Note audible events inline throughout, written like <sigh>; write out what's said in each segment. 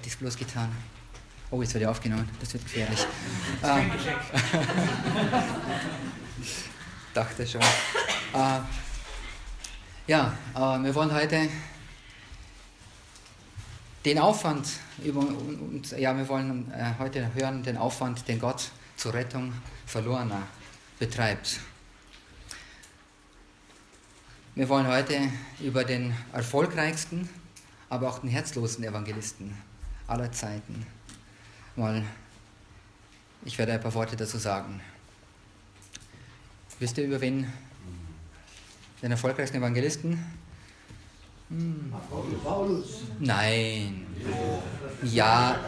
hätte ich es bloß getan. Oh, jetzt wird er aufgenommen, das wird gefährlich. Das ist ähm, dachte schon. Äh, ja, äh, wir wollen heute den Aufwand über, und, ja, wir wollen äh, heute hören den Aufwand, den Gott zur Rettung Verlorener betreibt. Wir wollen heute über den erfolgreichsten, aber auch den herzlosen Evangelisten aller Zeiten mal, ich werde ein paar Worte dazu sagen. Wisst ihr über wen? Den erfolgreichsten Evangelisten? Hm. Paulus. Nein. Ja,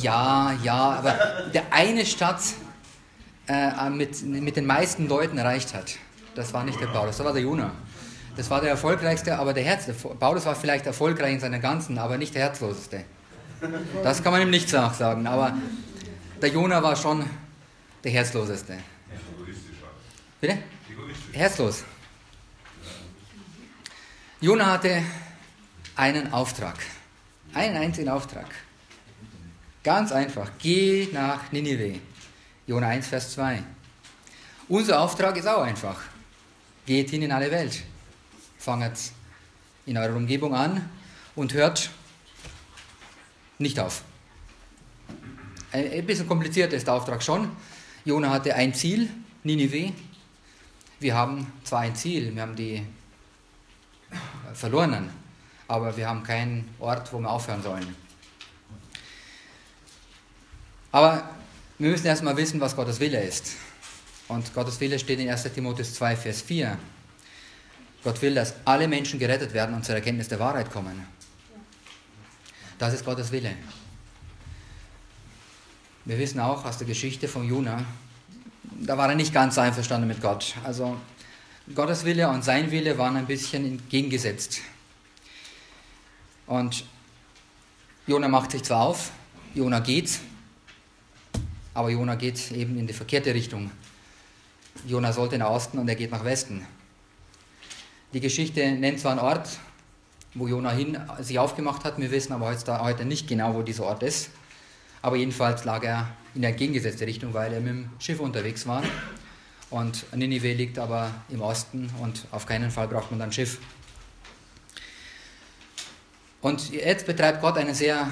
ja, ja, aber der eine Stadt äh, mit, mit den meisten Leuten erreicht hat, das war nicht der Paulus, das war der Jonah. Das war der erfolgreichste, aber der Herz. Paulus war vielleicht erfolgreich in seiner ganzen, aber nicht der herzloseste. Das kann man ihm nicht sagen, aber der Jonah war schon der herzloseste. Bitte? Herzlos. Jonah hatte einen Auftrag. Einen einzigen Auftrag. Ganz einfach. Geh nach Ninive. Jonah 1, Vers 2. Unser Auftrag ist auch einfach. Geht hin in alle Welt. Fangt in eurer Umgebung an und hört nicht auf. Ein bisschen komplizierter ist der Auftrag schon. Jona hatte ein Ziel, Ninive. Wir haben zwar ein Ziel, wir haben die äh, Verlorenen, aber wir haben keinen Ort, wo wir aufhören sollen. Aber wir müssen erstmal wissen, was Gottes Wille ist. Und Gottes Wille steht in 1 Timotheus 2, Vers 4. Gott will, dass alle Menschen gerettet werden und zur Erkenntnis der Wahrheit kommen. Das ist Gottes Wille. Wir wissen auch aus der Geschichte von Jona, da war er nicht ganz einverstanden mit Gott. Also Gottes Wille und sein Wille waren ein bisschen entgegengesetzt. Und Jona macht sich zwar auf, Jona geht, aber Jona geht eben in die verkehrte Richtung. Jona sollte nach Osten und er geht nach Westen. Die Geschichte nennt zwar einen Ort, wo Jona hin sich aufgemacht hat. Wir wissen aber heute nicht genau, wo dieser Ort ist. Aber jedenfalls lag er in der entgegengesetzte Richtung, weil er mit dem Schiff unterwegs war. Und Ninive liegt aber im Osten und auf keinen Fall braucht man dann Schiff. Und jetzt betreibt Gott einen sehr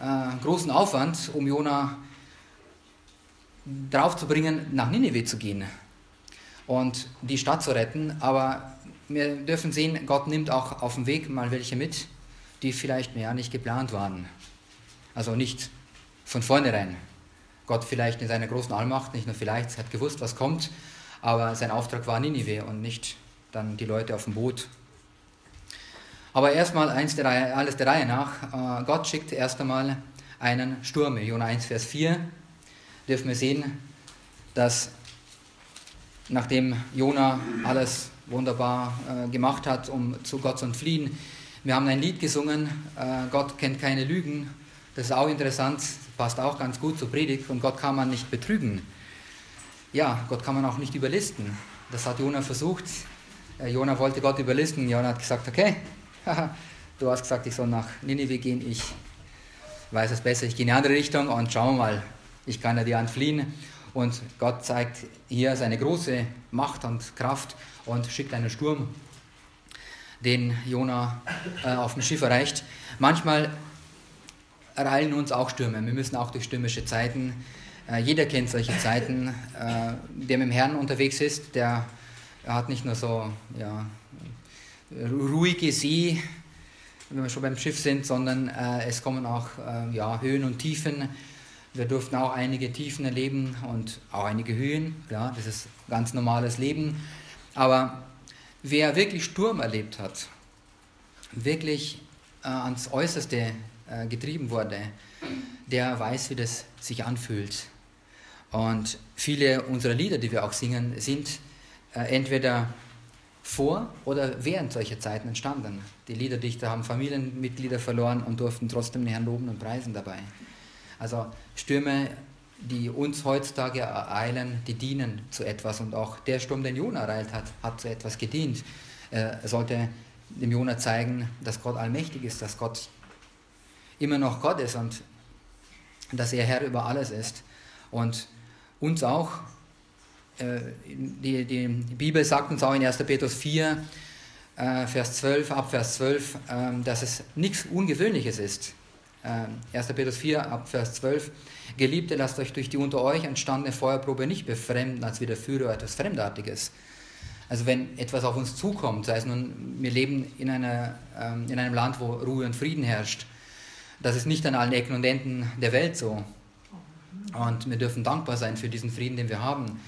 äh, großen Aufwand, um Jona drauf zu bringen, nach Ninive zu gehen und die Stadt zu retten. Aber wir dürfen sehen, Gott nimmt auch auf dem Weg mal welche mit, die vielleicht mehr nicht geplant waren. Also nicht von vornherein. Gott vielleicht in seiner großen Allmacht, nicht nur vielleicht, hat gewusst, was kommt, aber sein Auftrag war Ninive und nicht dann die Leute auf dem Boot. Aber erstmal eins der Reihe, alles der Reihe nach. Äh, Gott schickt erst einmal einen Sturm. Jona 1, Vers 4 dürfen wir sehen, dass nachdem Jona alles wunderbar äh, gemacht hat, um zu Gott zu entfliehen. Wir haben ein Lied gesungen, äh, Gott kennt keine Lügen. Das ist auch interessant, passt auch ganz gut zur Predigt. Und Gott kann man nicht betrügen. Ja, Gott kann man auch nicht überlisten. Das hat Jona versucht. Äh, Jona wollte Gott überlisten. Jona hat gesagt, okay, du hast gesagt, ich soll nach Ninive gehen. Ich weiß es besser, ich gehe in eine andere Richtung und schauen wir mal, ich kann ja dir entfliehen. Und Gott zeigt hier seine große Macht und Kraft und schickt einen Sturm, den Jona äh, auf dem Schiff erreicht. Manchmal ereilen uns auch Stürme. Wir müssen auch durch stürmische Zeiten. Äh, jeder kennt solche Zeiten. Äh, der mit dem Herrn unterwegs ist, der hat nicht nur so ja, ruhige See, wenn wir schon beim Schiff sind, sondern äh, es kommen auch äh, ja, Höhen und Tiefen wir durften auch einige Tiefen erleben und auch einige Höhen. Ja, das ist ganz normales Leben. Aber wer wirklich Sturm erlebt hat, wirklich äh, ans Äußerste äh, getrieben wurde, der weiß, wie das sich anfühlt. Und viele unserer Lieder, die wir auch singen, sind äh, entweder vor oder während solcher Zeiten entstanden. Die Liederdichter haben Familienmitglieder verloren und durften trotzdem den Herrn loben und preisen dabei. Also Stürme, die uns heutzutage ereilen, die dienen zu etwas. Und auch der Sturm, den Jona ereilt hat, hat zu etwas gedient. Er sollte dem Jona zeigen, dass Gott allmächtig ist, dass Gott immer noch Gott ist und dass er Herr über alles ist. Und uns auch, äh, die, die Bibel sagt uns auch in 1. Petrus 4, äh, Vers 12, ab Vers 12, äh, dass es nichts Ungewöhnliches ist. 1. Petrus 4, ab Vers 12, Geliebte, lasst euch durch die unter euch entstandene Feuerprobe nicht befremden, als widerführe etwas Fremdartiges. Also wenn etwas auf uns zukommt, sei es nun, wir leben in, einer, in einem Land, wo Ruhe und Frieden herrscht, das ist nicht an allen Ecken und Enden der Welt so. Und wir dürfen dankbar sein für diesen Frieden, den wir haben.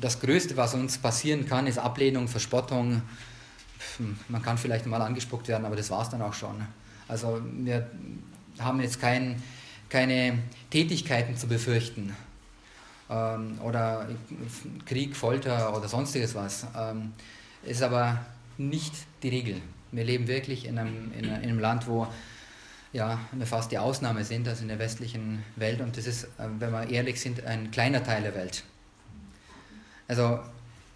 Das Größte, was uns passieren kann, ist Ablehnung, Verspottung. Man kann vielleicht mal angespuckt werden, aber das war es dann auch schon. Also wir haben jetzt kein, keine Tätigkeiten zu befürchten ähm, oder Krieg, Folter oder sonstiges was. Ähm, ist aber nicht die Regel. Wir leben wirklich in einem, in einem Land, wo ja, fast die Ausnahme sind, also in der westlichen Welt. Und das ist, äh, wenn wir ehrlich sind, ein kleiner Teil der Welt. Also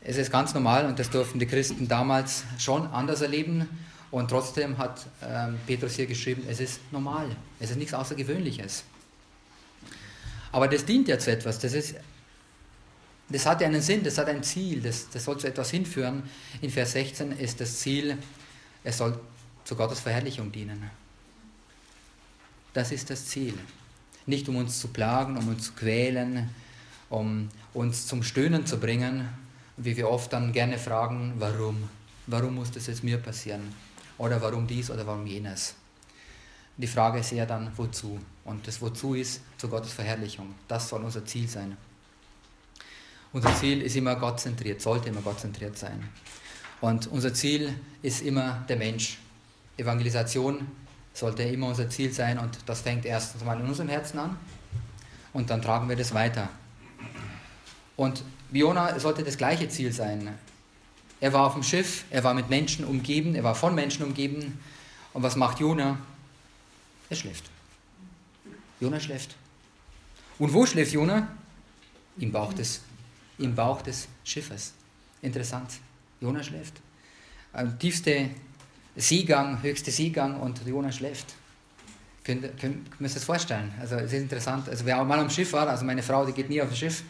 es ist ganz normal und das durften die Christen damals schon anders erleben. Und trotzdem hat ähm, Petrus hier geschrieben, es ist normal, es ist nichts Außergewöhnliches. Aber das dient ja zu etwas, das, ist, das hat ja einen Sinn, das hat ein Ziel, das, das soll zu etwas hinführen. In Vers 16 ist das Ziel, es soll zu Gottes Verherrlichung dienen. Das ist das Ziel. Nicht um uns zu plagen, um uns zu quälen, um uns zum Stöhnen zu bringen, wie wir oft dann gerne fragen, warum? Warum muss das jetzt mir passieren? Oder warum dies oder warum jenes? Die Frage ist eher dann, wozu? Und das Wozu ist zu Gottes Verherrlichung. Das soll unser Ziel sein. Unser Ziel ist immer gottzentriert, sollte immer gottzentriert sein. Und unser Ziel ist immer der Mensch. Evangelisation sollte immer unser Ziel sein und das fängt erstens mal in unserem Herzen an und dann tragen wir das weiter. Und Biona sollte das gleiche Ziel sein. Er war auf dem Schiff, er war mit Menschen umgeben, er war von Menschen umgeben. Und was macht Jona? Er schläft. Jona schläft. Und wo schläft Jona? Im Bauch des, im Bauch des Schiffes. Interessant. Jona schläft. Tiefste Seegang, höchste Seegang und Jonas schläft. Könnt, könnt, könnt ihr euch das vorstellen? Also es ist interessant. Also wer auch mal am Schiff war, also meine Frau, die geht nie auf das Schiff,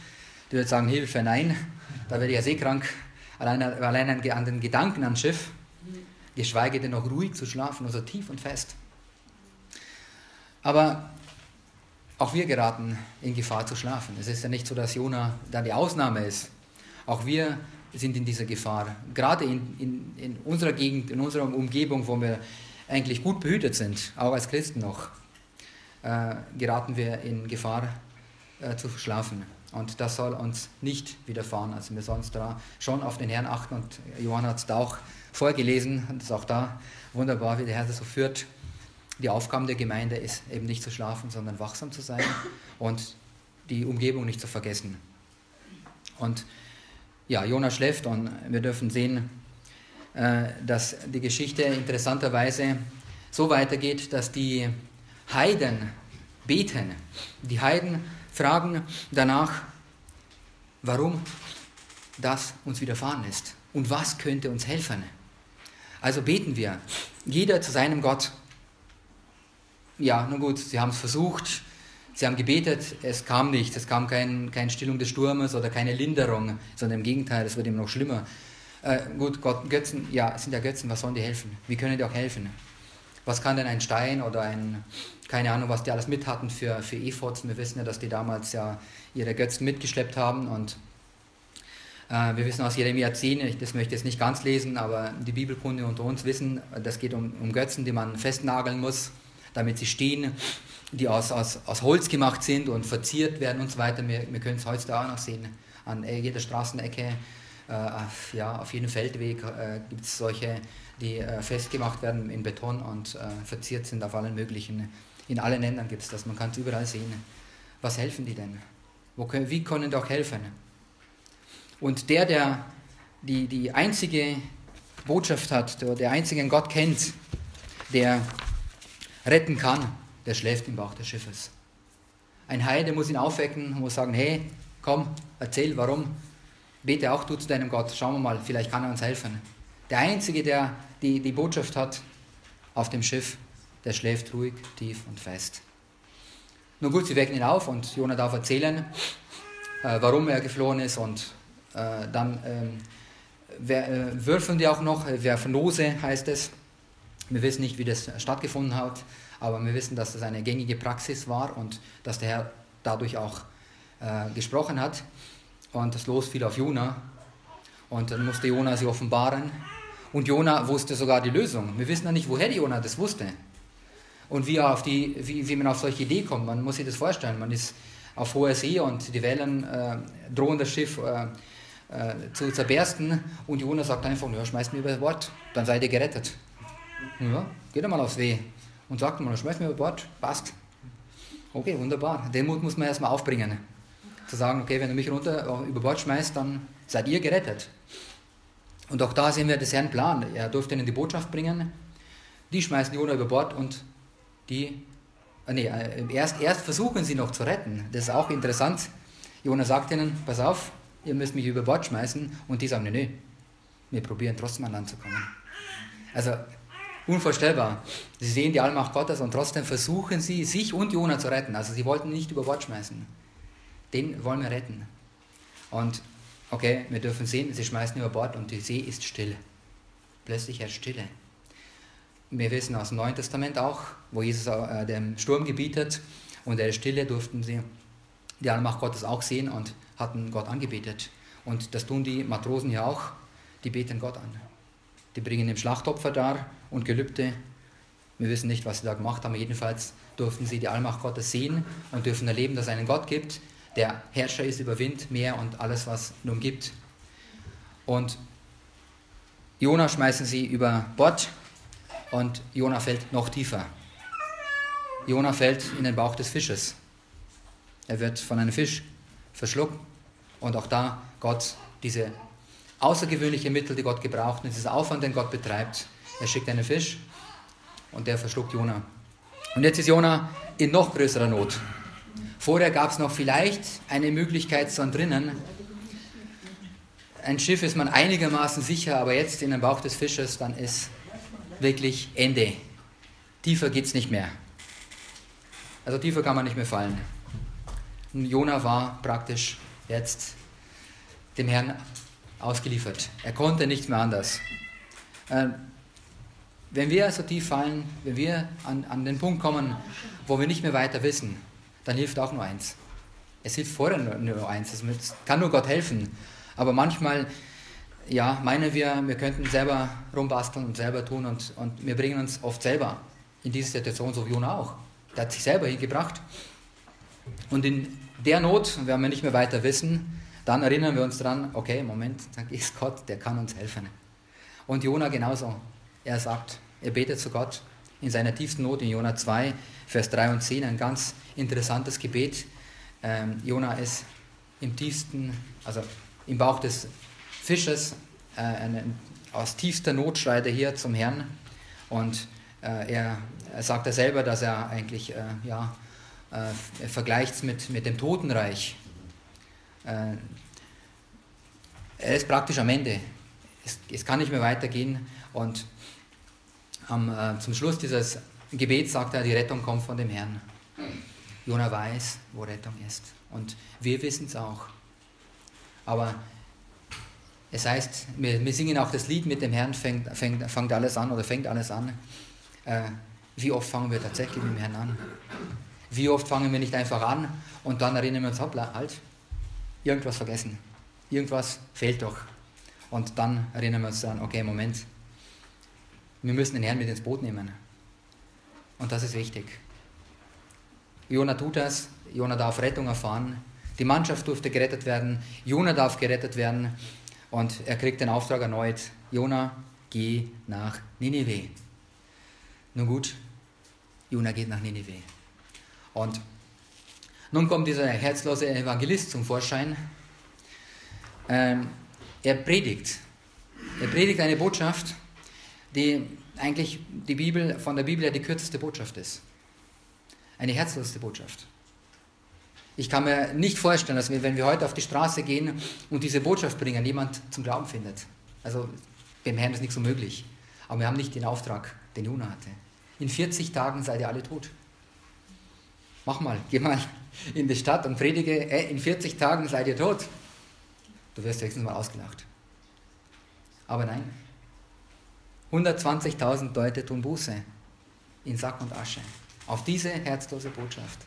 die würde sagen, Hilfe, nein, da werde ich ja seekrank. Allein, allein an den Gedanken ans Schiff, geschweige denn noch ruhig zu schlafen, also tief und fest. Aber auch wir geraten in Gefahr zu schlafen. Es ist ja nicht so, dass Jona da die Ausnahme ist. Auch wir sind in dieser Gefahr. Gerade in, in, in unserer Gegend, in unserer Umgebung, wo wir eigentlich gut behütet sind, auch als Christen noch, äh, geraten wir in Gefahr äh, zu schlafen. Und das soll uns nicht widerfahren. Also wir sollen uns da schon auf den Herrn achten. Und Johann hat es da auch vorgelesen. Und es ist auch da wunderbar, wie der Herr das so führt. Die Aufgabe der Gemeinde ist eben nicht zu schlafen, sondern wachsam zu sein und die Umgebung nicht zu vergessen. Und ja, Jonas schläft und wir dürfen sehen, äh, dass die Geschichte interessanterweise so weitergeht, dass die Heiden beten. Die Heiden fragen danach, warum das uns widerfahren ist und was könnte uns helfen. Also beten wir, jeder zu seinem Gott. Ja, nun gut, sie haben es versucht, Sie haben gebetet, es kam nichts, es kam kein, keine Stillung des Sturmes oder keine Linderung, sondern im Gegenteil, es wird immer noch schlimmer. Äh, gut, Gott, Götzen, ja, es sind ja Götzen, was sollen die helfen? Wie können die auch helfen? Was kann denn ein Stein oder ein, keine Ahnung, was die alles mit hatten für, für Ephods? Wir wissen ja, dass die damals ja ihre Götzen mitgeschleppt haben und äh, wir wissen aus Jeremia 10, das möchte ich jetzt nicht ganz lesen, aber die Bibelkunde unter uns wissen, das geht um, um Götzen, die man festnageln muss, damit sie stehen die aus, aus, aus Holz gemacht sind und verziert werden und so weiter. Wir, wir können es heute auch noch sehen. An jeder Straßenecke, äh, ja, auf jedem Feldweg äh, gibt es solche, die äh, festgemacht werden in Beton und äh, verziert sind auf allen möglichen. In allen Ländern gibt es das, man kann es überall sehen. Was helfen die denn? Wo können, wie können die auch helfen? Und der, der die, die einzige Botschaft hat, der, der einzigen Gott kennt, der retten kann, der schläft im Bauch des Schiffes. Ein Heide muss ihn aufwecken und muss sagen, hey, komm, erzähl, warum. Bete auch du zu deinem Gott, schauen wir mal, vielleicht kann er uns helfen. Der Einzige, der die, die Botschaft hat auf dem Schiff, der schläft ruhig, tief und fest. Nun gut, sie wecken ihn auf und Jona darf erzählen, äh, warum er geflohen ist und äh, dann ähm, wer, äh, würfeln die auch noch, wer Nose heißt es. Wir wissen nicht, wie das stattgefunden hat, aber wir wissen, dass das eine gängige Praxis war und dass der Herr dadurch auch äh, gesprochen hat. Und das Los fiel auf Jona und dann musste Jona sie offenbaren. Und Jona wusste sogar die Lösung. Wir wissen ja nicht, woher die Jona das wusste. Und wie, auf die, wie, wie man auf solche Idee kommt. Man muss sich das vorstellen. Man ist auf hoher See und die Wellen äh, drohen das Schiff äh, äh, zu zerbersten. Und Jona sagt einfach, ja, schmeißt mir über Bord, dann seid ihr gerettet. Ja, geht einmal aufs Weh. Und sagt mal, schmeißt mir über Bord, passt. Okay, wunderbar. Den Mut muss man erstmal aufbringen. Zu sagen, okay, wenn du mich runter über Bord schmeißt, dann seid ihr gerettet. Und auch da sehen wir das Herrn Plan. Er durfte ihnen die Botschaft bringen. Die schmeißen Jona über Bord und die, äh, nee, äh, erst, erst versuchen sie noch zu retten. Das ist auch interessant. Jona sagt ihnen, pass auf, ihr müsst mich über Bord schmeißen. Und die sagen, nee, nee, wir probieren trotzdem an Land zu kommen. Also unvorstellbar. Sie sehen die Allmacht Gottes und trotzdem versuchen sie, sich und Jona zu retten. Also sie wollten nicht über Bord schmeißen. Den wollen wir retten. Und okay, wir dürfen sehen, sie schmeißen über Bord und die See ist still. Plötzlich herrscht Stille. Wir wissen aus dem Neuen Testament auch, wo Jesus äh, dem Sturm gebietet und der Stille durften sie die Allmacht Gottes auch sehen und hatten Gott angebetet. Und das tun die Matrosen ja auch, die beten Gott an. Die bringen ihm Schlachtopfer dar und Gelübde. Wir wissen nicht, was sie da gemacht haben, jedenfalls durften sie die Allmacht Gottes sehen und dürfen erleben, dass es einen Gott gibt, der Herrscher ist über Wind, Meer und alles, was nun gibt. Und Jona schmeißen sie über Bord und Jona fällt noch tiefer. Jona fällt in den Bauch des Fisches. Er wird von einem Fisch verschluckt und auch da Gott diese außergewöhnliche Mittel, die Gott gebraucht, und dieser Aufwand, den Gott betreibt. Er schickt einen Fisch und der verschluckt Jona. Und jetzt ist Jona in noch größerer Not. Vorher gab es noch vielleicht eine Möglichkeit zu entrinnen. Ein Schiff ist man einigermaßen sicher, aber jetzt in den Bauch des Fisches, dann ist wirklich Ende. Tiefer geht es nicht mehr. Also tiefer kann man nicht mehr fallen. Und Jona war praktisch jetzt dem Herrn ausgeliefert. Er konnte nicht mehr anders. Ähm, wenn wir so tief fallen, wenn wir an, an den Punkt kommen, wo wir nicht mehr weiter wissen, dann hilft auch nur eins. Es hilft vorher nur, eins. Es kann nur Gott helfen. Aber manchmal, ja, meinen wir, wir könnten selber rumbasteln und selber tun und, und wir bringen uns oft selber in diese Situation, so wie Jona auch. Der hat sich selber hingebracht. Und in der Not, wenn wir nicht mehr weiter wissen, dann erinnern wir uns daran, okay, Moment, dann ist Gott, der kann uns helfen. Und Jona genauso. Er sagt, er betet zu Gott in seiner tiefsten Not in Jona 2, Vers 3 und 10, ein ganz interessantes Gebet. Ähm, Jona ist im tiefsten, also im Bauch des Fisches, äh, eine, aus tiefster Not schreit er hier zum Herrn und äh, er, er sagt er selber, dass er eigentlich, äh, ja, äh, er vergleicht es mit, mit dem Totenreich. Äh, er ist praktisch am Ende. Es, es kann nicht mehr weitergehen und am, äh, zum Schluss dieses Gebets sagt er, die Rettung kommt von dem Herrn. Jona weiß, wo Rettung ist. Und wir wissen es auch. Aber es heißt, wir, wir, singen auch das Lied mit dem Herrn, fängt, fängt, fängt alles an oder fängt alles an. Äh, wie oft fangen wir tatsächlich mit dem Herrn an? Wie oft fangen wir nicht einfach an und dann erinnern wir uns, hoppla, halt, irgendwas vergessen. Irgendwas fehlt doch. Und dann erinnern wir uns dann, okay, Moment, wir müssen den Herrn mit ins Boot nehmen. Und das ist wichtig. Jona tut das, Jona darf Rettung erfahren, die Mannschaft durfte gerettet werden, Jona darf gerettet werden und er kriegt den Auftrag erneut, Jona, geh nach Ninive. Nun gut, Jona geht nach Ninive. Und nun kommt dieser herzlose Evangelist zum Vorschein. Ähm, er predigt. Er predigt eine Botschaft, die eigentlich die Bibel, von der Bibel ja die kürzeste Botschaft ist. Eine herzlose Botschaft. Ich kann mir nicht vorstellen, dass wir, wenn wir heute auf die Straße gehen und diese Botschaft bringen, jemand zum Glauben findet. Also beim Herrn ist nicht so möglich. Aber wir haben nicht den Auftrag, den Jona hatte. In 40 Tagen seid ihr alle tot. Mach mal, geh mal in die Stadt und predige, ey, in 40 Tagen seid ihr tot. Du wirst höchstens mal ausgelacht. Aber nein. 120.000 Leute tun Buße in Sack und Asche. Auf diese herzlose Botschaft.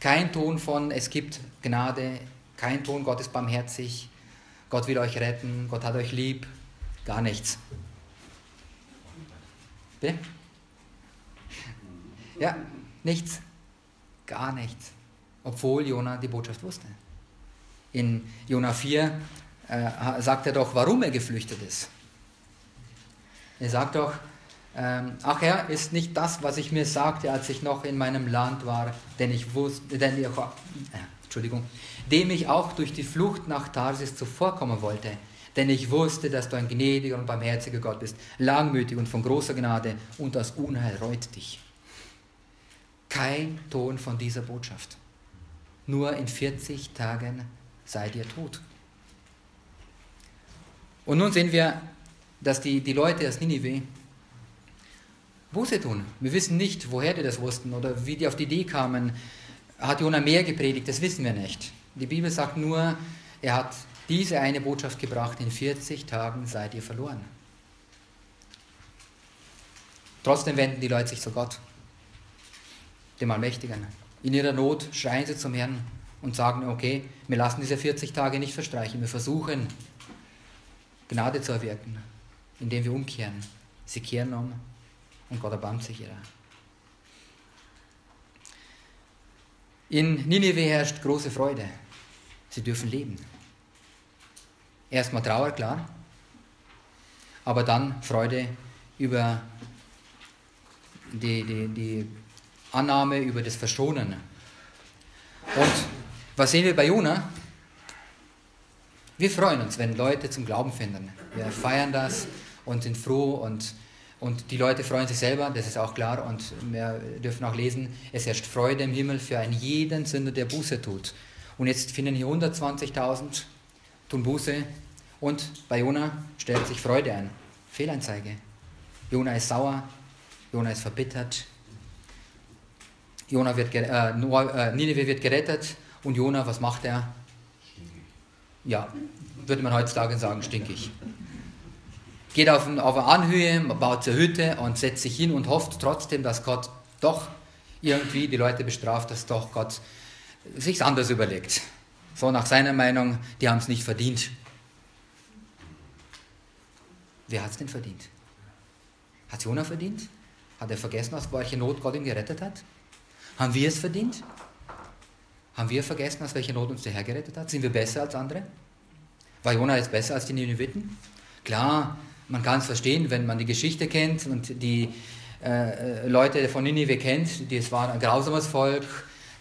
Kein Ton von, es gibt Gnade, kein Ton, Gott ist barmherzig, Gott will euch retten, Gott hat euch lieb, gar nichts. Bitte? Ja, nichts. Gar nichts. Obwohl Jona die Botschaft wusste. In Jona 4 äh, sagt er doch, warum er geflüchtet ist. Er sagt doch, ähm, ach Herr, ist nicht das, was ich mir sagte, als ich noch in meinem Land war, denn ich wusste, denn ich, äh, Entschuldigung, dem ich auch durch die Flucht nach Tarsis zuvorkommen wollte, denn ich wusste, dass du ein gnädiger und barmherziger Gott bist, langmütig und von großer Gnade und das Unheil reut dich. Kein Ton von dieser Botschaft. Nur in 40 Tagen seid ihr tot. Und nun sehen wir, dass die, die Leute aus Ninive Buße tun. Wir wissen nicht, woher die das wussten oder wie die auf die Idee kamen. Hat Jona mehr gepredigt? Das wissen wir nicht. Die Bibel sagt nur, er hat diese eine Botschaft gebracht, in 40 Tagen seid ihr verloren. Trotzdem wenden die Leute sich zu Gott, dem Allmächtigen. In ihrer Not schreien sie zum Herrn und sagen, okay, wir lassen diese 40 Tage nicht verstreichen, wir versuchen Gnade zu erwirken, indem wir umkehren. Sie kehren um und Gott erbarmt sich ihrer. In Ninive herrscht große Freude. Sie dürfen leben. Erstmal Trauer, klar, aber dann Freude über die, die, die Annahme, über das Verschonen. Und was sehen wir bei Jona? Wir freuen uns, wenn Leute zum Glauben finden. Wir feiern das und sind froh und und die Leute freuen sich selber, das ist auch klar. Und wir dürfen auch lesen, es herrscht Freude im Himmel für einen jeden Sünder, der Buße tut. Und jetzt finden hier 120.000 tun Buße. Und bei Jona stellt sich Freude ein. Fehlanzeige. Jona ist sauer, Jona ist verbittert. Jona wird, äh, Nineveh wird gerettet und Jona, was macht er? Ja, würde man heutzutage sagen, stinkig geht auf, auf eine Anhöhe, baut eine Hütte und setzt sich hin und hofft trotzdem, dass Gott doch irgendwie die Leute bestraft, dass doch Gott sich anders überlegt. So nach seiner Meinung, die haben es nicht verdient. Wer hat es denn verdient? Hat Jonah verdient? Hat er vergessen, aus welcher Not Gott ihn gerettet hat? Haben wir es verdient? Haben wir vergessen, aus welcher Not uns der Herr gerettet hat? Sind wir besser als andere? War Jonah jetzt besser als die Nineviten? Klar, man kann es verstehen, wenn man die Geschichte kennt und die äh, Leute von Ninive kennt. Das war ein grausames Volk,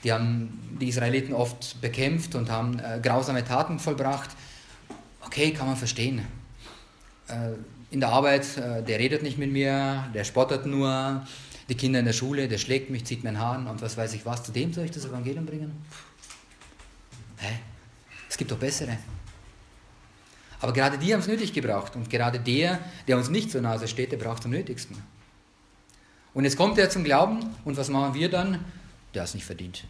die haben die Israeliten oft bekämpft und haben äh, grausame Taten vollbracht. Okay, kann man verstehen. Äh, in der Arbeit, äh, der redet nicht mit mir, der spottet nur. Die Kinder in der Schule, der schlägt mich, zieht meinen Haaren und was weiß ich was. Zu dem soll ich das Evangelium bringen? Hä? Es gibt doch bessere. Aber gerade die haben es nötig gebraucht. Und gerade der, der uns nicht zur Nase steht, der braucht es am nötigsten. Und jetzt kommt er zum Glauben und was machen wir dann? Der hat es nicht verdient.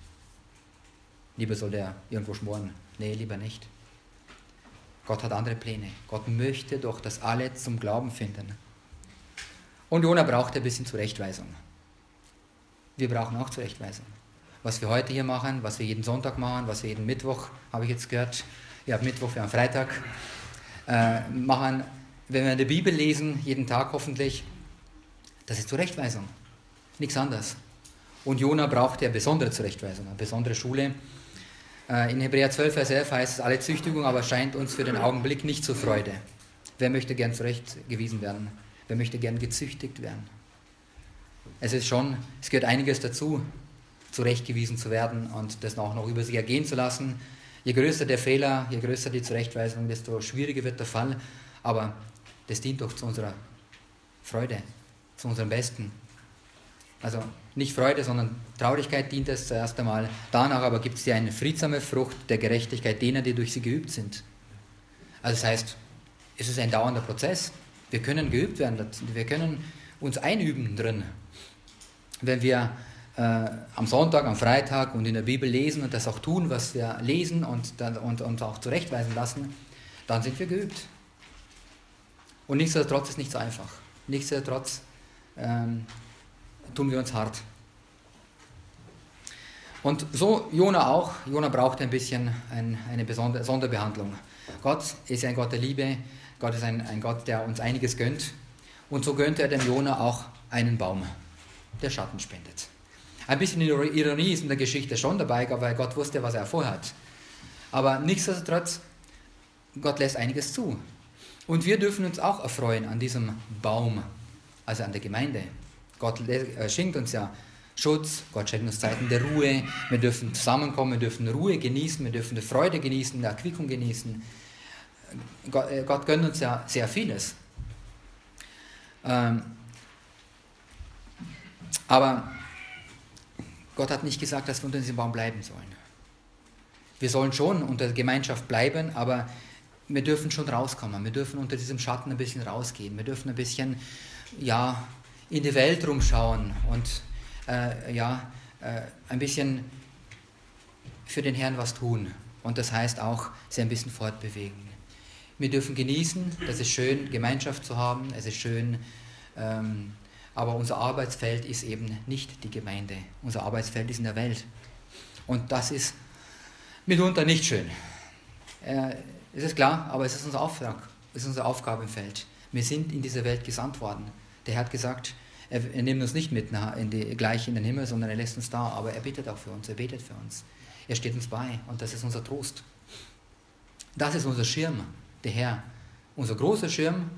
Lieber soll der irgendwo schmoren. Nee, lieber nicht. Gott hat andere Pläne. Gott möchte doch, dass alle zum Glauben finden. Und Jona braucht ein bisschen Zurechtweisung. Wir brauchen auch Zurechtweisung. Was wir heute hier machen, was wir jeden Sonntag machen, was wir jeden Mittwoch, habe ich jetzt gehört. Ihr habt Mittwoch, wir haben Freitag machen, wenn wir in der Bibel lesen, jeden Tag hoffentlich, das ist Zurechtweisung. Nichts anderes. Und Jona braucht ja besondere Zurechtweisung, eine besondere Schule. Äh, in Hebräer 12, Vers 11 heißt es, alle Züchtigung aber scheint uns für den Augenblick nicht zur Freude. Wer möchte gern zurechtgewiesen werden? Wer möchte gern gezüchtigt werden? Es ist schon, es gehört einiges dazu, zurechtgewiesen zu werden und das auch noch über sich ergehen zu lassen. Je größer der Fehler, je größer die Zurechtweisung, desto schwieriger wird der Fall. Aber das dient doch zu unserer Freude, zu unserem Besten. Also nicht Freude, sondern Traurigkeit dient es zuerst einmal. Danach aber gibt es ja eine friedsame Frucht der Gerechtigkeit derer, die durch sie geübt sind. Also das heißt, es ist ein dauernder Prozess. Wir können geübt werden, wir können uns einüben drin. wenn wir äh, am Sonntag, am Freitag und in der Bibel lesen und das auch tun, was wir lesen und, dann, und uns auch zurechtweisen lassen, dann sind wir geübt. Und nichtsdestotrotz ist es nicht so einfach. Nichtsdestotrotz ähm, tun wir uns hart. Und so Jona auch. Jona braucht ein bisschen ein, eine besondere Sonderbehandlung. Gott ist ein Gott der Liebe. Gott ist ein, ein Gott, der uns einiges gönnt. Und so gönnt er dem Jona auch einen Baum, der Schatten spendet. Ein bisschen Ironie ist in der Geschichte schon dabei, weil Gott wusste, was er vorhat. Aber nichtsdestotrotz, Gott lässt einiges zu. Und wir dürfen uns auch erfreuen an diesem Baum, also an der Gemeinde. Gott äh, schenkt uns ja Schutz, Gott schenkt uns Zeiten der Ruhe, wir dürfen zusammenkommen, wir dürfen Ruhe genießen, wir dürfen die Freude genießen, die Erquickung genießen. Gott, äh, Gott gönnt uns ja sehr vieles. Ähm, aber Gott hat nicht gesagt, dass wir unter diesem Baum bleiben sollen. Wir sollen schon unter der Gemeinschaft bleiben, aber wir dürfen schon rauskommen. Wir dürfen unter diesem Schatten ein bisschen rausgehen. Wir dürfen ein bisschen ja, in die Welt rumschauen und äh, ja, äh, ein bisschen für den Herrn was tun. Und das heißt auch, sie ein bisschen fortbewegen. Wir dürfen genießen, es ist schön, Gemeinschaft zu haben, es ist schön, ähm, aber unser Arbeitsfeld ist eben nicht die Gemeinde. Unser Arbeitsfeld ist in der Welt. Und das ist mitunter nicht schön. Äh, es ist klar, aber es ist unser Auftrag, es ist unser Aufgabenfeld. Wir sind in diese Welt gesandt worden. Der Herr hat gesagt, er, er nimmt uns nicht mit in die, gleich in den Himmel, sondern er lässt uns da. Aber er betet auch für uns, er betet für uns. Er steht uns bei und das ist unser Trost. Das ist unser Schirm, der Herr. Unser großer Schirm,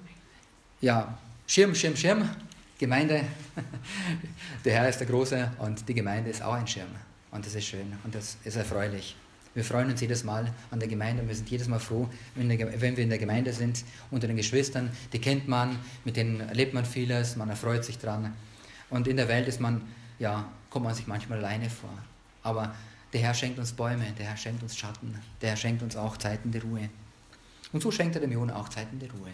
ja, Schirm, Schirm, Schirm, Gemeinde. <laughs> Der Herr ist der Große und die Gemeinde ist auch ein Schirm. Und das ist schön und das ist erfreulich. Wir freuen uns jedes Mal an der Gemeinde und wir sind jedes Mal froh, wenn wir in der Gemeinde sind, unter den Geschwistern. Die kennt man, mit denen erlebt man vieles, man erfreut sich dran. Und in der Welt ist man, ja, kommt man sich manchmal alleine vor. Aber der Herr schenkt uns Bäume, der Herr schenkt uns Schatten, der Herr schenkt uns auch Zeiten der Ruhe. Und so schenkt er dem Jona auch Zeiten der Ruhe.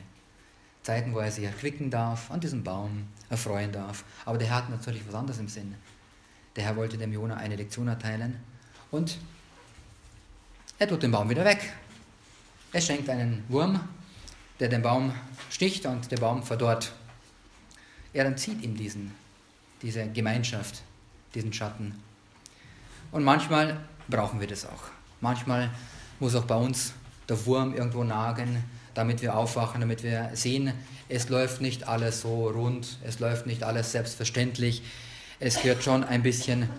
Zeiten, wo er sich erquicken darf, an diesem Baum erfreuen darf. Aber der Herr hat natürlich was anderes im Sinn. Der Herr wollte dem Jona eine Lektion erteilen und er tut den Baum wieder weg. Er schenkt einen Wurm, der den Baum sticht und der Baum verdorrt. Er entzieht ihm diesen, diese Gemeinschaft, diesen Schatten. Und manchmal brauchen wir das auch. Manchmal muss auch bei uns der Wurm irgendwo nagen, damit wir aufwachen, damit wir sehen, es läuft nicht alles so rund, es läuft nicht alles selbstverständlich. Es gehört schon ein bisschen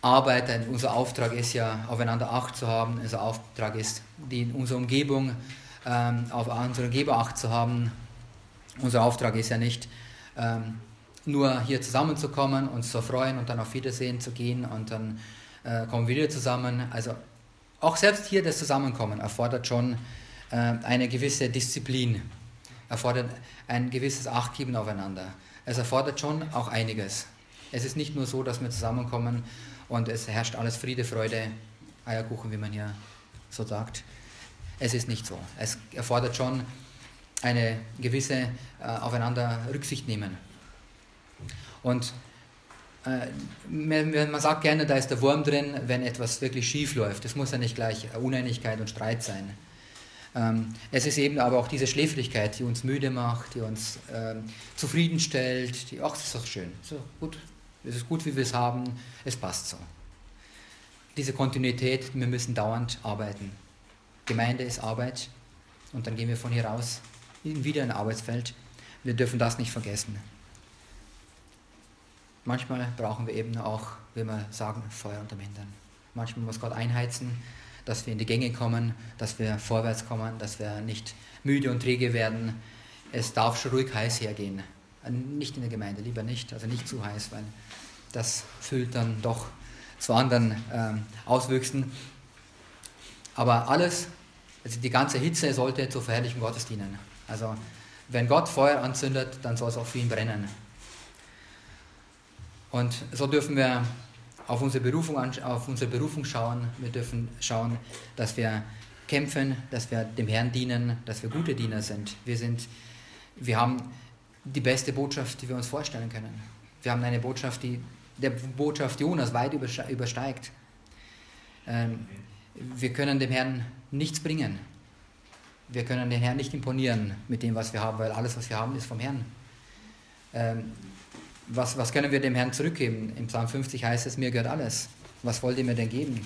arbeiten. Unser Auftrag ist ja, aufeinander Acht zu haben. Unser Auftrag ist, die, unsere Umgebung, ähm, auf unsere Umgebung Acht zu haben. Unser Auftrag ist ja nicht, ähm, nur hier zusammenzukommen, uns zu freuen und dann auf Wiedersehen zu gehen und dann äh, kommen wir wieder zusammen. Also auch selbst hier das Zusammenkommen erfordert schon eine gewisse Disziplin, erfordert ein gewisses Achtgeben aufeinander. Es erfordert schon auch einiges. Es ist nicht nur so, dass wir zusammenkommen und es herrscht alles Friede, Freude, Eierkuchen, wie man hier so sagt. Es ist nicht so. Es erfordert schon eine gewisse äh, aufeinander Rücksicht nehmen. Und äh, man sagt gerne, da ist der Wurm drin, wenn etwas wirklich schief läuft. Das muss ja nicht gleich Uneinigkeit und Streit sein. Ähm, es ist eben aber auch diese Schläfrigkeit, die uns müde macht, die uns ähm, zufriedenstellt, die, ach, das ist doch schön, so gut, es ist gut, wie wir es haben, es passt so. Diese Kontinuität, wir müssen dauernd arbeiten. Gemeinde ist Arbeit und dann gehen wir von hier raus wieder in ein Arbeitsfeld. Wir dürfen das nicht vergessen. Manchmal brauchen wir eben auch, wie wir sagen, Feuer unterm Hintern. Manchmal muss Gott einheizen, dass wir in die Gänge kommen, dass wir vorwärts kommen, dass wir nicht müde und träge werden. Es darf schon ruhig heiß hergehen. Nicht in der Gemeinde, lieber nicht, also nicht zu heiß, weil das führt dann doch zu anderen ähm, Auswüchsen. Aber alles, also die ganze Hitze sollte zur Verherrlichung Gottes dienen. Also wenn Gott Feuer anzündet, dann soll es auch für ihn brennen. Und so dürfen wir auf unsere Berufung, auf unsere Berufung schauen. Wir dürfen schauen, dass wir kämpfen, dass wir dem Herrn dienen, dass wir gute Diener sind. Wir, sind, wir haben die beste Botschaft, die wir uns vorstellen können. Wir haben eine Botschaft, die der Botschaft Jonas weit übersteigt. Ähm, wir können dem Herrn nichts bringen. Wir können den Herrn nicht imponieren mit dem, was wir haben, weil alles, was wir haben, ist vom Herrn. Was, was können wir dem Herrn zurückgeben? Im Psalm 50 heißt es, mir gehört alles. Was wollt ihr mir denn geben?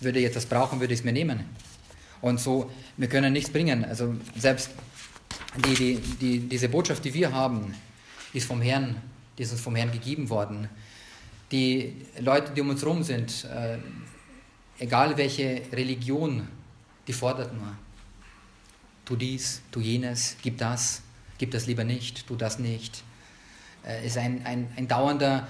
Würde ich etwas brauchen, würde ich es mir nehmen. Und so, wir können nichts bringen. Also selbst die, die, die, diese Botschaft, die wir haben, ist vom Herrn, die ist uns vom Herrn gegeben worden. Die Leute, die um uns herum sind, äh, egal welche Religion, die fordert nur. Tu dies, tu jenes, gib das, gib das lieber nicht, tu das nicht. Äh, ist ein, ein, ein dauernder,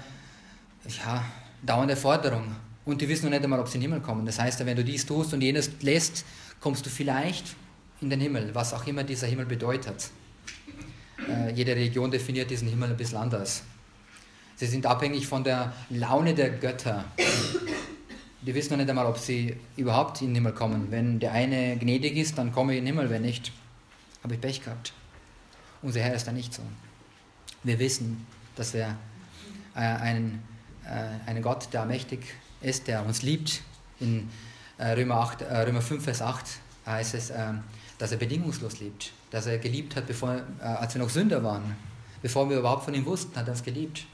ja, dauernde Forderung. Und die wissen noch nicht einmal, ob sie in den Himmel kommen. Das heißt, wenn du dies tust und jenes lässt, kommst du vielleicht in den Himmel, was auch immer dieser Himmel bedeutet. Äh, jede Religion definiert diesen Himmel ein bisschen anders. Sie sind abhängig von der Laune der Götter. Die wissen noch nicht einmal, ob sie überhaupt in den Himmel kommen. Wenn der eine gnädig ist, dann komme ich in den Himmel. Wenn nicht, habe ich Pech gehabt. Unser Herr ist da nicht so. Wir wissen, dass er äh, einen, äh, einen Gott, der mächtig ist, der uns liebt. In äh, Römer, 8, äh, Römer 5, Vers 8 heißt es, dass er bedingungslos liebt. Dass er geliebt hat, bevor, als wir noch Sünder waren. Bevor wir überhaupt von ihm wussten, hat er uns geliebt.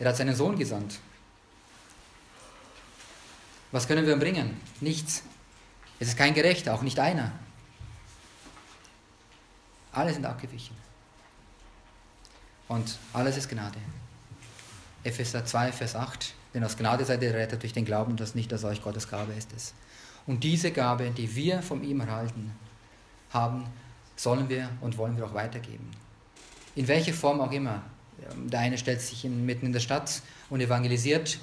Er hat seinen Sohn gesandt. Was können wir ihm bringen? Nichts. Es ist kein Gerechter, auch nicht einer. Alle sind abgewichen. Und alles ist Gnade. Epheser 2, Vers 8. Denn aus Gnade seid ihr rettet durch den Glauben, dass nicht aus euch Gottes Gabe ist es. Und diese Gabe, die wir von ihm erhalten haben, sollen wir und wollen wir auch weitergeben. In welcher Form auch immer. Der eine stellt sich mitten in der Stadt und evangelisiert,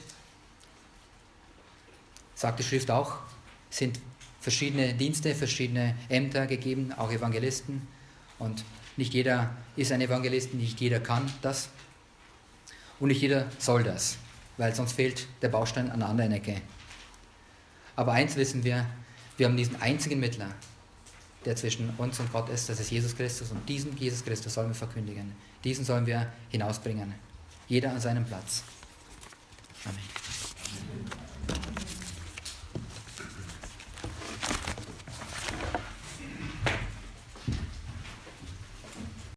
sagt die Schrift auch, sind verschiedene Dienste, verschiedene Ämter gegeben, auch Evangelisten. Und nicht jeder ist ein Evangelist, nicht jeder kann das. Und nicht jeder soll das, weil sonst fehlt der Baustein an einer anderen Ecke. Aber eins wissen wir, wir haben diesen einzigen Mittler, der zwischen uns und Gott ist, das ist Jesus Christus. Und diesen Jesus Christus sollen wir verkündigen. Diesen sollen wir hinausbringen. Jeder an seinem Platz. Amen.